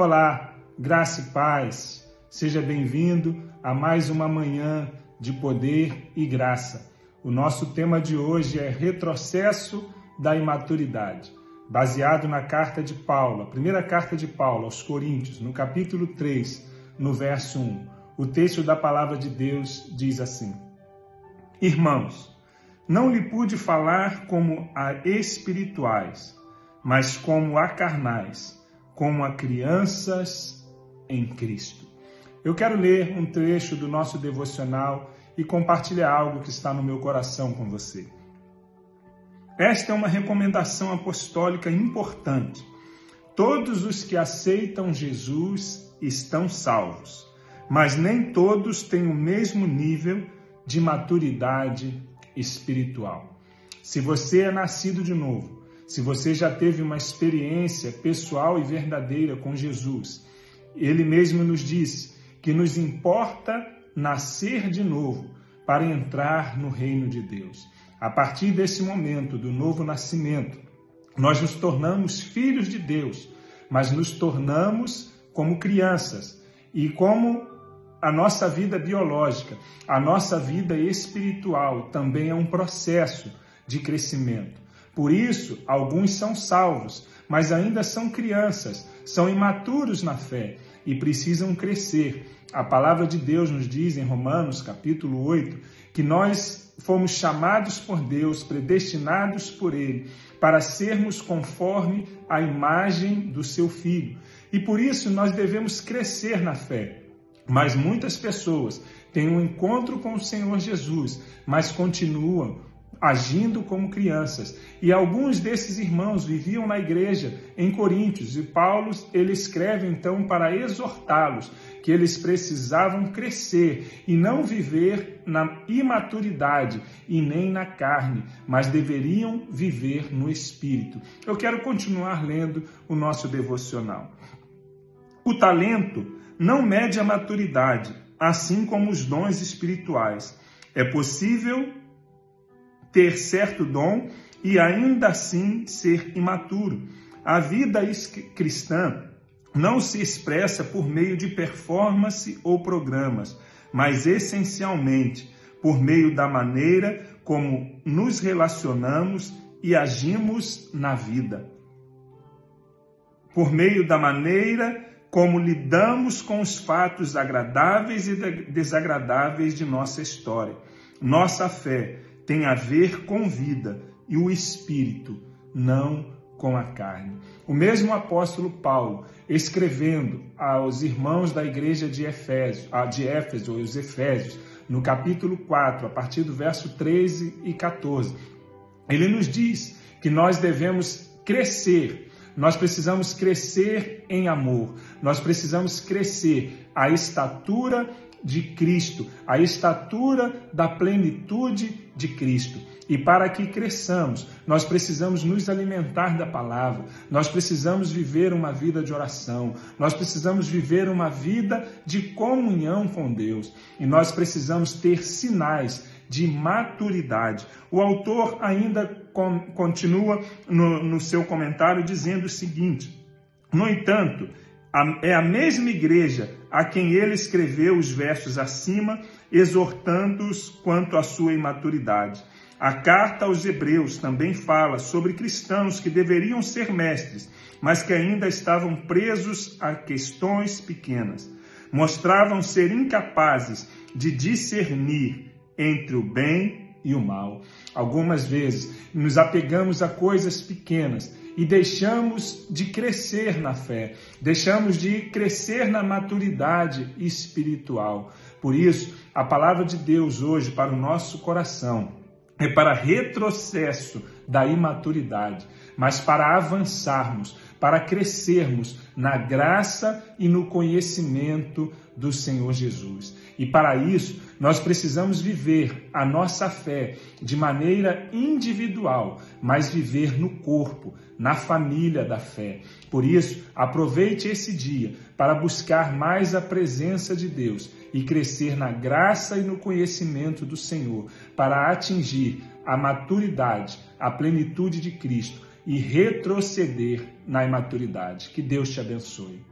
Olá, graça e paz. Seja bem-vindo a mais uma manhã de poder e graça. O nosso tema de hoje é retrocesso da imaturidade, baseado na carta de Paulo, a primeira carta de Paulo aos Coríntios, no capítulo 3, no verso 1. O texto da palavra de Deus diz assim: Irmãos, não lhe pude falar como a espirituais, mas como a carnais como a crianças em Cristo. Eu quero ler um trecho do nosso devocional e compartilhar algo que está no meu coração com você. Esta é uma recomendação apostólica importante. Todos os que aceitam Jesus estão salvos, mas nem todos têm o mesmo nível de maturidade espiritual. Se você é nascido de novo, se você já teve uma experiência pessoal e verdadeira com Jesus, ele mesmo nos disse que nos importa nascer de novo para entrar no reino de Deus. A partir desse momento do novo nascimento, nós nos tornamos filhos de Deus, mas nos tornamos como crianças e como a nossa vida biológica, a nossa vida espiritual também é um processo de crescimento. Por isso, alguns são salvos, mas ainda são crianças, são imaturos na fé e precisam crescer. A palavra de Deus nos diz em Romanos, capítulo 8, que nós fomos chamados por Deus, predestinados por Ele, para sermos conforme a imagem do seu Filho. E por isso nós devemos crescer na fé. Mas muitas pessoas têm um encontro com o Senhor Jesus, mas continuam agindo como crianças. E alguns desses irmãos viviam na igreja em Coríntios, e Paulo ele escreve então para exortá-los que eles precisavam crescer e não viver na imaturidade e nem na carne, mas deveriam viver no espírito. Eu quero continuar lendo o nosso devocional. O talento não mede a maturidade, assim como os dons espirituais. É possível ter certo dom e ainda assim ser imaturo. A vida cristã não se expressa por meio de performance ou programas, mas essencialmente por meio da maneira como nos relacionamos e agimos na vida. Por meio da maneira como lidamos com os fatos agradáveis e desagradáveis de nossa história. Nossa fé tem a ver com vida e o espírito, não com a carne. O mesmo apóstolo Paulo, escrevendo aos irmãos da igreja de Efésio, de Éfeso, os Efésios, no capítulo 4, a partir do verso 13 e 14, ele nos diz que nós devemos crescer, nós precisamos crescer em amor, nós precisamos crescer a estatura de Cristo, a estatura da plenitude de Cristo. E para que cresçamos, nós precisamos nos alimentar da palavra, nós precisamos viver uma vida de oração, nós precisamos viver uma vida de comunhão com Deus e nós precisamos ter sinais de maturidade. O autor ainda continua no, no seu comentário dizendo o seguinte: no entanto, é a mesma igreja a quem ele escreveu os versos acima, exortando-os quanto à sua imaturidade. A carta aos Hebreus também fala sobre cristãos que deveriam ser mestres, mas que ainda estavam presos a questões pequenas. Mostravam ser incapazes de discernir entre o bem e o mal. Algumas vezes nos apegamos a coisas pequenas e deixamos de crescer na fé, deixamos de crescer na maturidade espiritual. Por isso, a palavra de Deus hoje para o nosso coração é para retrocesso da imaturidade, mas para avançarmos, para crescermos na graça e no conhecimento do Senhor Jesus. E para isso, nós precisamos viver a nossa fé de maneira individual, mas viver no corpo, na família da fé. Por isso, aproveite esse dia para buscar mais a presença de Deus e crescer na graça e no conhecimento do Senhor, para atingir a maturidade, a plenitude de Cristo e retroceder na imaturidade. Que Deus te abençoe.